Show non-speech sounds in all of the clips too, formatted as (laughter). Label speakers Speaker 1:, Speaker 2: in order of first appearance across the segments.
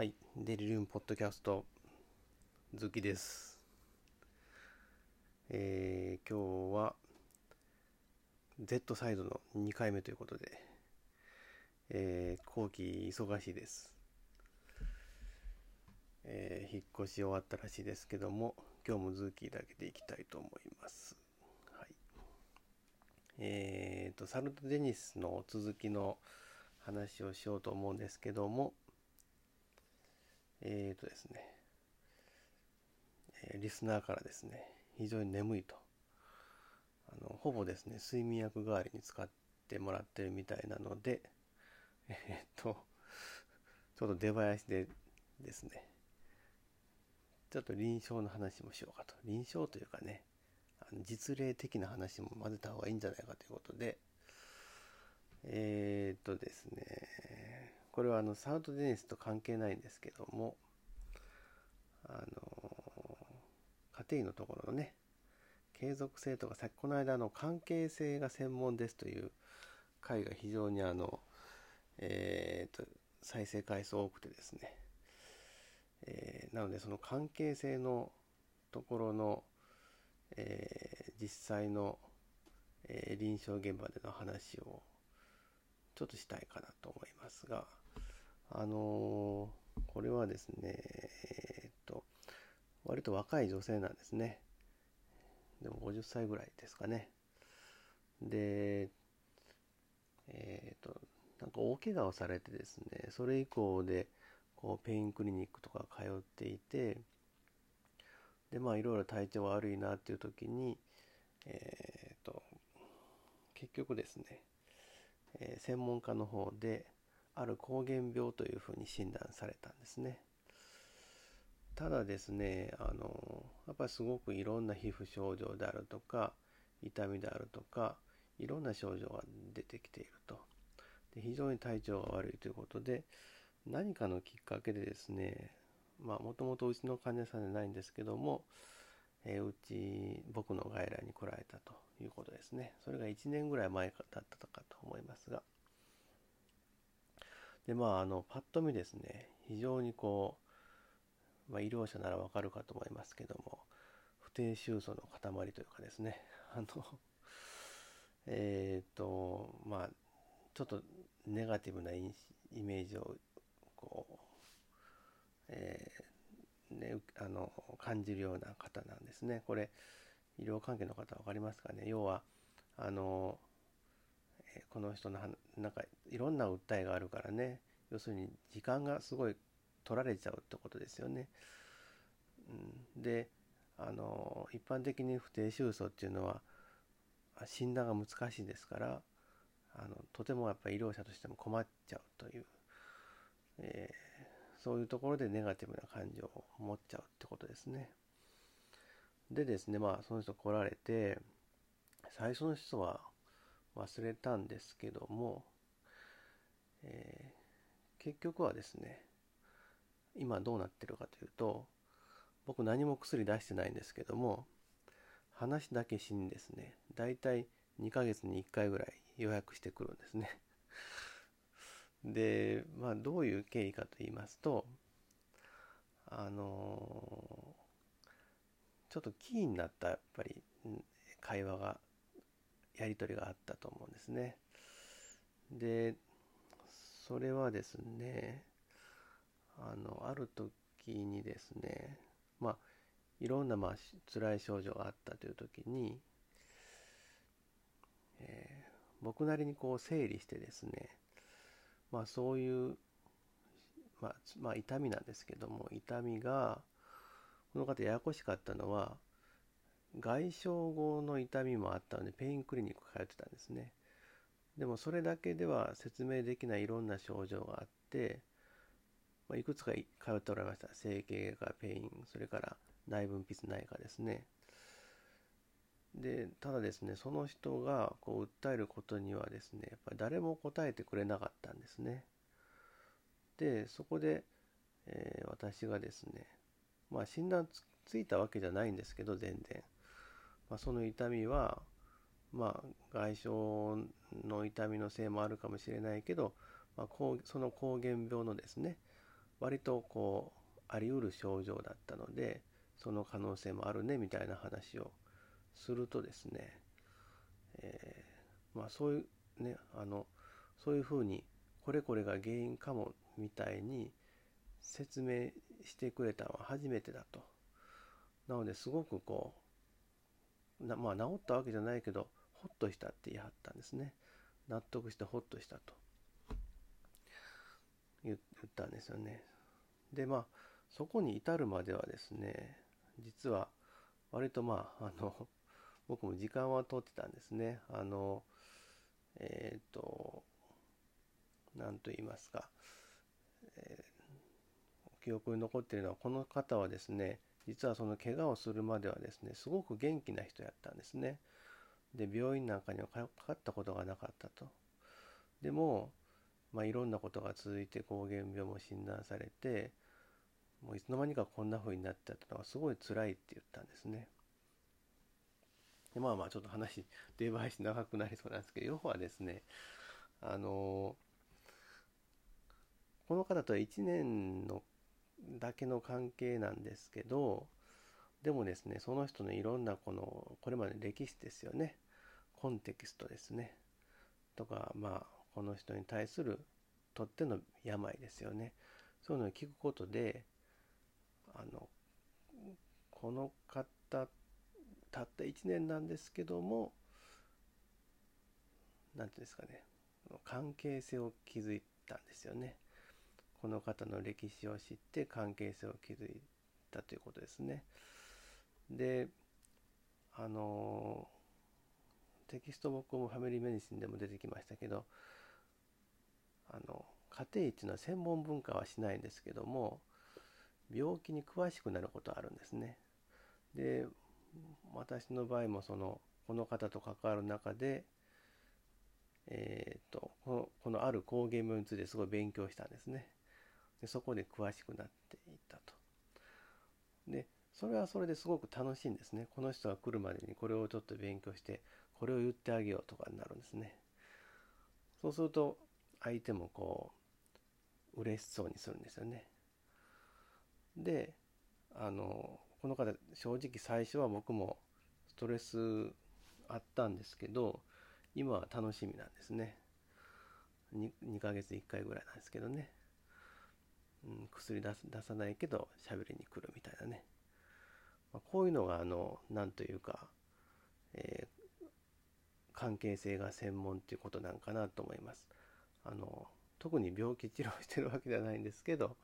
Speaker 1: はい、デリリウムポッドキャスト、ズキです。えー、今日は、Z サイドの2回目ということで、えー、後期忙しいです。えー、引っ越し終わったらしいですけども、今日もズーキーだけでいきたいと思います。はい。えーと、サルトデニスの続きの話をしようと思うんですけども、えーとですね、えーリスナーからですね、非常に眠いと。あのほぼですね、睡眠薬代わりに使ってもらってるみたいなので、(laughs) えーっと、ちょっと出囃子でですね、ちょっと臨床の話もしようかと。臨床というかね、あの実例的な話も混ぜた方がいいんじゃないかということで、えー、っとですね、これはあのサウトデニスと関係ないんですけども、あの、家庭のところのね、継続性とか、さっきこの間の関係性が専門ですという回が非常にあの、えー、っと、再生回数多くてですね、えーなのでその関係性のところの、えー実際の、えー臨床現場での話をちょっとしたいかなと思いますが。あのーこれはですねえーっと割と若い女性なんですね。でも50歳ぐらいですかね。でえーっとなんか大怪我をされてですねそれ以降でこうペインクリニックとか通っていてでまあいろいろ体調悪いなっていう時にえー、と結局ですね、え専門家の方である膠原病というふうに診断されたんですね。ただですねあのやっぱりすごくいろんな皮膚症状であるとか痛みであるとかいろんな症状が出てきていると。で非常に体調が悪いということで何かのきっかけでですねまあもともとうちの患者さんじゃないんですけども、えーうち僕の外来に来られたということですね。それが1年ぐらい前だったかと思いますがでまああのパッと見ですね非常にこう、まあ、医療者ならわかるかと思いますけども不定収素の塊というかですね (laughs) あのえっ、とまあちょっとネガティブなイメージをこう、えーね、あの感じるような方なんですね。これ医療関係の方分かりますかね？要はあの、この人のはなんかいろんな訴えがあるからね要するに時間がすごい取られちゃうってことですよね。うん、であの一般的に不定収素っていうのは診断が難しいですからあのとてもやっぱり医療者としても困っちゃうという、えーそういうところでネガティブな感情を持っちゃうってことですね。でですねまあその人来られて最初の人は忘れたんですけども、えー結局はですね今どうなってるかというと僕何も薬出してないんですけども話だけしにですね大体2ヶ月に1回ぐらい予約してくるんですね。(laughs) でまあどういう経緯かと言いますとあのちょっとキーになったやっぱり会話がやり取りがあったと思うんですね。でそれはですねあのある時にですねまあいろんなまあ辛い症状があったという時に、えー僕なりにこう整理してですねまあそういう、まあ、まあ痛みなんですけども痛みがこの方ややこしかったのは外傷後の痛みもあったのでペインクリニック通ってたんですね。でもそれだけでは説明できないいろんな症状があって、まあ、いくつか通っておられました。整形外科ペインそれから内分泌内科ですね。でただですねその人がこう訴えることにはですねやっぱり誰も答えてくれなかったんですね。でそこで、えー私がですねまあ診断ついたわけじゃないんですけど全然、まあ、その痛みはまあ外傷の痛みのせいもあるかもしれないけど、まあ、その膠原病のですね割とこうあり得る症状だったのでその可能性もあるねみたいな話をするとですね、えー、まあそういうねあのそういうふうにこれこれが原因かもみたいに説明してくれたのは初めてだと。なのですごくこうなまあ治ったわけじゃないけどほっとしたって言い張ったんですね。納得してほっとしたと言ったんですよね。でまあそこに至るまではですね実は割とまああの (laughs) 僕も時間は取ってたんですね。あのえっ、ー、と何と言いますか、えー、記憶に残っているのはこの方はですね実はその怪我をするまではですねすごく元気な人やったんですね。で病院なんかにはかかったことがなかったと。でも、まあ、いろんなことが続いて膠原病も診断されてもういつの間にかこんな風になっちゃったのがすごい辛いって言ったんですね。でまあまあちょっと話デーバイス長くなりそうなんですけど要はですねあのこの方とは1年のだけの関係なんですけどでもですねその人のいろんなこのこれまで歴史ですよね。コンテキストですね。とかまあこの人に対するとっての病ですよね。そういうのを聞くことであのこの方たった1年なんですけども何ていうんですかね関係性を築いたんですよね。この方の歴史を知って関係性を築いたということですね。であのテキスト僕もファミリーメディシンでも出てきましたけどあの家庭医っていうのは専門文化はしないんですけども病気に詳しくなることはあるんですね。で私の場合もそのこの方と関わる中で、えーと、このこのある抗原病についてすごい勉強したんですね。でそこで詳しくなっていったと。でそれはそれですごく楽しいんですね。この人が来るまでにこれをちょっと勉強して、これを言ってあげようとかになるんですね。そうすると、相手もこう、嬉しそうにするんですよね。で、あの、この方、正直最初は僕もストレスあったんですけど、今は楽しみなんですね。2, 2ヶ月1回ぐらいなんですけどね。うん、薬出出さないけど喋りに来るみたいなね。まあ、こういうのがあの何というか、えー、関係性が専門っていうことなんかなと思います。あの特に病気治療してるわけではないんですけど、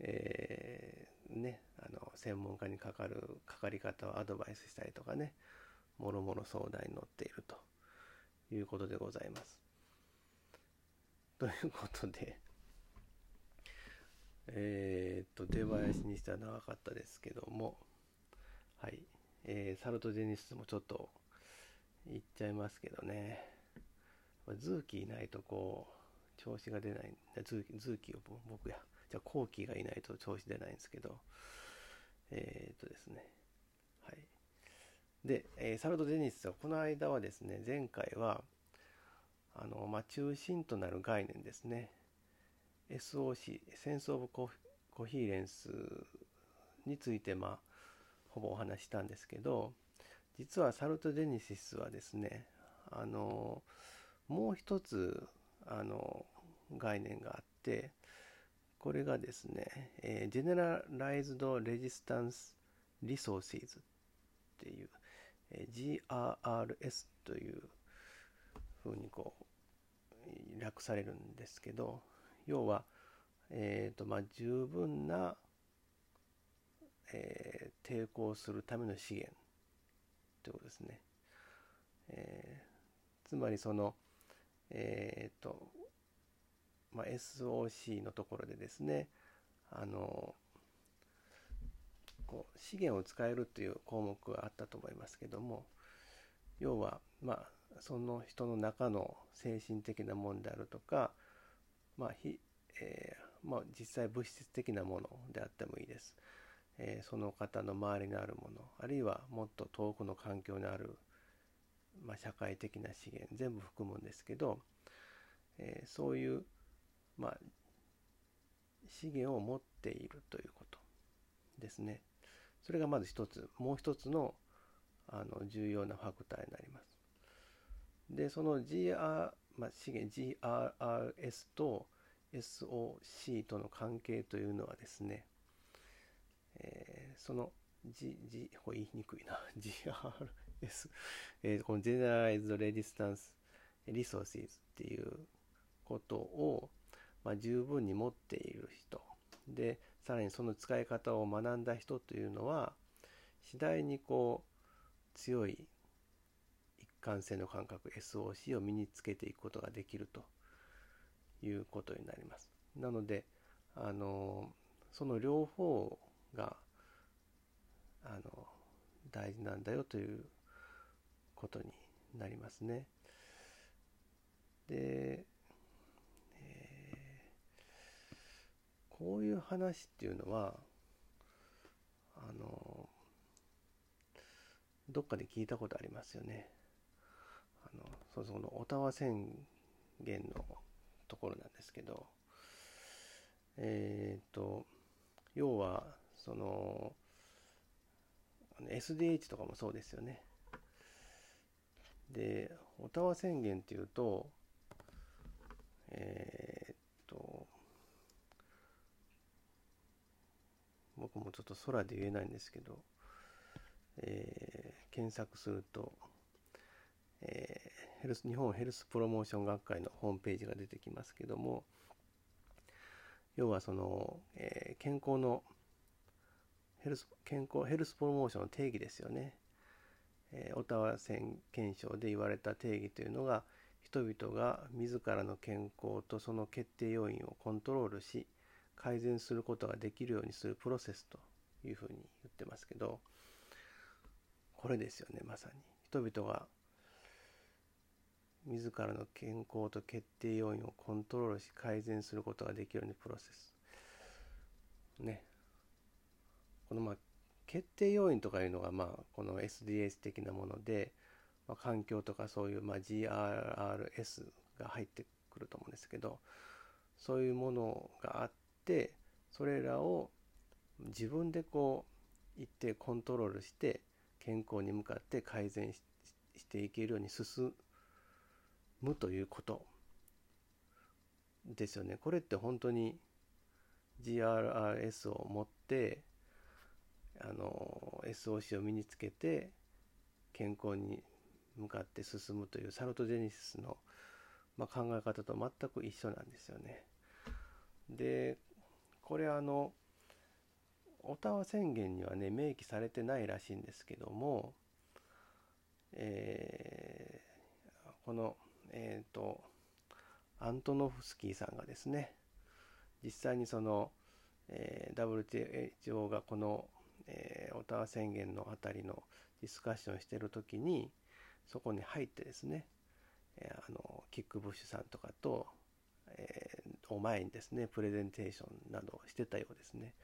Speaker 1: えー、ね、あの専門家にかかるかかり方をアドバイスしたりとかねもろもろ相談に乗っているということでございます。ということでえ、っと出囃子にしては長かったですけども。はい、えー、サルトジェニスもちょっと言っちゃいますけどね、ズーキーいないとこう調子が出ない。ズーズーキを僕や。じゃあ後期がいないと調子出ないんですけど。えー、っとですね。はい。で、えー、サルトジェニスはこの間はですね前回はあの、まあ、中心となる概念ですね。SOC センス・オブ・コヒーレンスについてまあほぼお話したんですけど実はサルト・デニシスはですねあのもう一つあの概念があってこれがですね、えー、Generalized Resistance Resources っていう、えー、GRRS というふうにこう略されるんですけど要は、えーとまあ、十分なえー、抵抗するための資源ということですね。えー、つまりその、え、ー、と、まあ、SOC のところでですね、あの、こう資源を使えるという項目があったと思いますけども、要は、まあ、その人の中の精神的なものであるとか、まあひえーまあ、実際物質的なものであってもいいです。えー、その方の周りにあるものあるいはもっと遠くの環境にある、まあ、社会的な資源全部含むんですけど、えー、そういう、まあ、資源を持っているということですね。それがまず一つ、もう一つのあの重要なファクターになります。で、その GR、まあ、資源 GRRS と SOC との関係というのはですね、えー、その G、G、これ言いにくいな、(laughs) GRS、えー、この Generalized Resistance Resources っていうことを、まあ、十分に持っている人。でさらにその使い方を学んだ人というのは次第にこう強い一貫性の感覚 SOC を身につけていくことができるということになります。なのであのその両方があの大事なんだよということになりますね。でえこういう話っていうのはあのどっかで聞いたことありますよね。あのそうそのオタワ宣言のところなんですけどえっ、と要はその SDH とかもそうですよね。でオタワ宣言っていうとえっ、と僕もちょっと空で言えないんですけど、えー、検索すると、えー、ヘルス日本ヘルスプロモーション学会のホームページが出てきますけども要はその、えー、健康のヘルス健康ヘルスプロモーションの定義ですよね、えー、オタワ宣言書で言われた定義というのが人々が自らの健康とその決定要因をコントロールし改善することができるようにするプロセスというふうに言ってますけどこれですよねまさに。人々が自らの健康と決定要因をコントロールし改善することができるようにプロセス。ね。このまあ決定要因とかいうのがまあこの SDS 的なもので、まあ、環境とかそういうまあ GRRS が入ってくると思うんですけどそういうものがあってそれらを自分でこう一定コントロールして健康に向かって改善していけるように進むということですよね。これって本当に GRRS を持ってあの SOC を身につけて健康に向かって進むというサルトジェネシスの、まあ、考え方と全く一緒なんですよね。でこれあのオタワ宣言にはね明記されてないらしいんですけども、えー、このえっ、ー、とアントノフスキーさんがですね実際にその、えー、WTO がこの、えー、オタワ宣言のあたりのディスカッションしてる時にそこに入ってですね、えー、あのキック・ブッシュさんとかと、えを前にですねプレゼンテーションなどしてたようですね。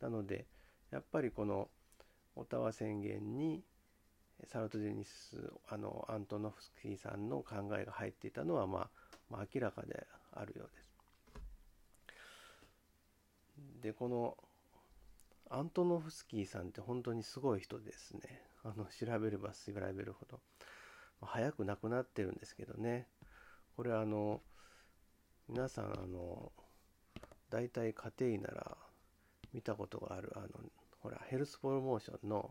Speaker 1: なのでやっぱりこのオタワ宣言にサルトジェニスあのアントノフスキーさんの考えが入っていたのは、まあ、まあ明らかであるようです。でこのアントノフスキーさんって本当にすごい人ですね。あの調べれば調べるほど。早く亡くなってるんですけどね。これあの皆さんあの大体家庭医なら見たことがあるあのほらヘルスプロモーションの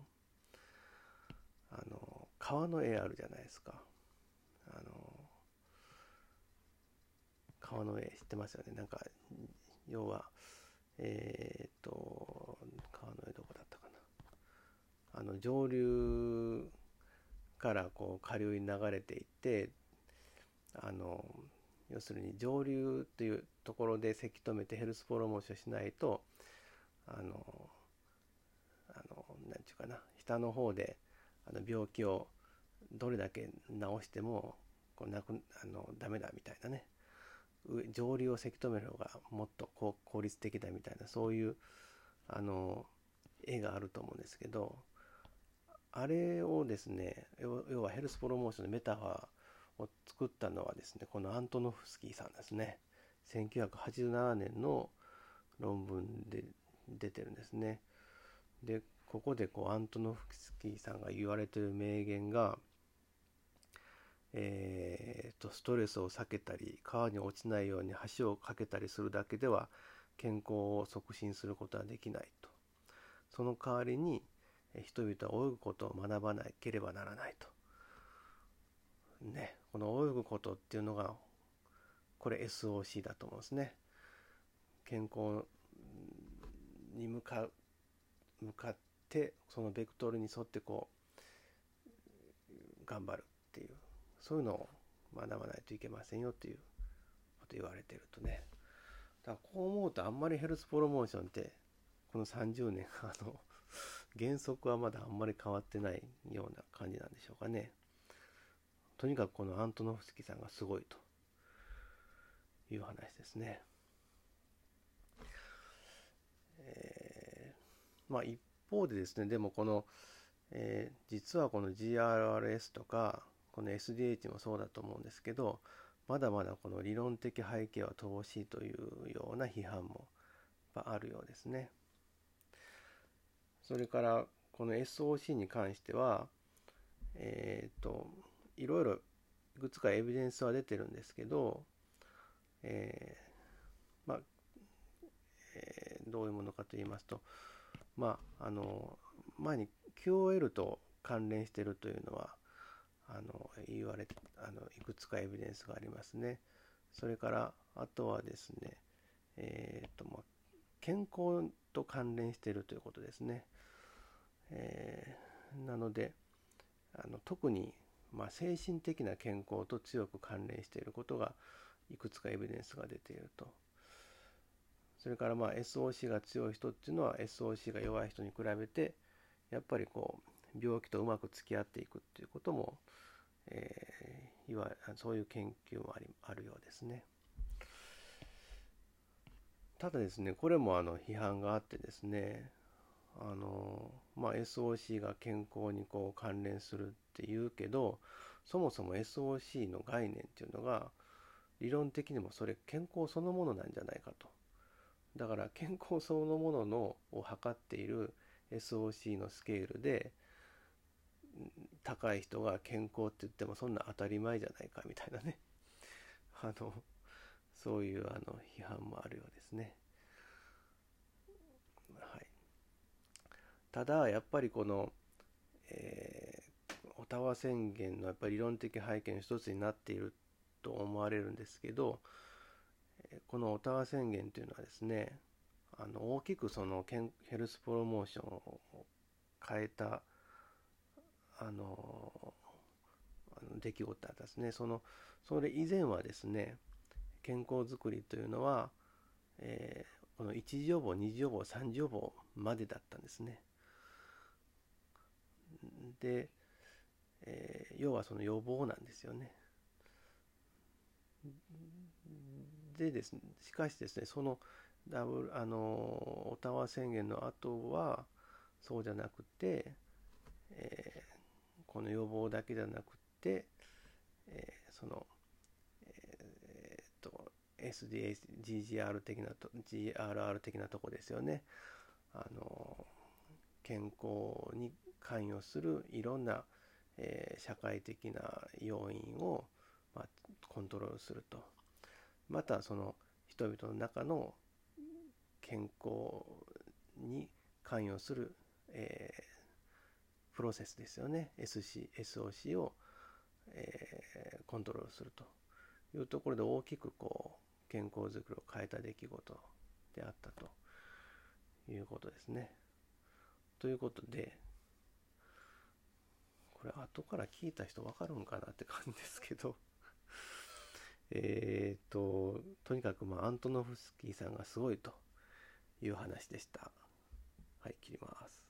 Speaker 1: あの川の絵あるじゃないですか。あの川の絵知ってますよね。なんか要はえー、っと川の絵どこだったかな。あの上流からこう下流に流れていってあの要するに上流というところでせき止めてヘルスプロモーションしないとあのあの何て言うかな。下の方であの病気をどれだけ治してもこうなくあのダメだみたいなね上流をせき止める方がもっと効率的だみたいなそういうあの絵があると思うんですけどあれをですね要はヘルスプロモーションのメタファーを作ったのはですねこのアントノフスキーさんですね1987年の論文で出てるんですね。でここでこうアントノフスキーさんが言われてる名言が、えーと、ストレスを避けたり川に落ちないように橋を架けたりするだけでは健康を促進することはできないと。その代わりに人々は泳ぐことを学ばなければならないと。ねこの泳ぐことっていうのがこれ SOC だと思うんですね。健康に向か向かってそのベクトルに沿ってこう頑張るっていうそういうのを学ばないといけませんよっていうこと言われてるとねだからこう思うとあんまりヘルスプロモーションってこの30年 (laughs) あの原則はまだあんまり変わってないような感じなんでしょうかねとにかくこのアントノフスキーさんがすごいという話ですね。えー、まあ一方でですねでもこの、えー、実はこの GRRS とかこの SDH もそうだと思うんですけどまだまだこの理論的背景は乏しいというような批判もあるようですね。それからこの SOC に関してはえっ、といろいろいくつかエビデンスは出てるんですけど、えー、まあ、えー、どういうものかと言いますとまああの前に QOL と関連しているというのはあの言われあのいくつかエビデンスがありますね。それからあとはですね、えーとまあ、健康と関連しているということですね。えー、なのであの特に、まあ、精神的な健康と強く関連していることがいくつかエビデンスが出ていると。それからまあ SOC が強い人っていうのは SOC が弱い人に比べてやっぱりこう病気とうまく付き合っていくっていうことも、えー、いわそういう研究もありあるようですね。ただですねこれもあの批判があってですねあの、まあ、SOC が健康にこう関連するっていうけどそもそも SOC の概念っていうのが理論的にもそれ健康そのものなんじゃないかとだから健康そのもののを測っている SOC のスケールで高い人が健康って言ってもそんな当たり前じゃないかみたいなね (laughs) あのそういうあの批判もあるようですね。はい、ただやっぱりこの、えー、オタワ宣言のやっぱり理論的背景の一つになっていると思われるんですけどこのオタワ宣言というのはですねあの大きくそのヘルスプロモーションを変えたあの出来事だったですね。そのそれ以前はですね健康づくりというのは、えー、この1次予防2次予防3次予防までだったんですね。で、えー、要はその予防なんですよね。でですね、しかしですね、そのダブル、あの、オタワ宣言の後は、そうじゃなくて、えー、この予防だけじゃなくて、えー、その、えー、っと、SDA、GGR 的なと、GRR 的なとこですよね。あの、健康に関与するいろんな、えー、社会的な要因を、まあ、コントロールすると。またその人々の中の健康に関与する、えー、プロセスですよね SC SOC を、えー、コントロールするというところで大きくこう健康づくりを変えた出来事であったということですね。ということでこれ後から聞いた人分かるんかなって感じですけどえっ、と、とにかく、まあ、アントノフスキーさんがすごいという話でした。はい、切ります。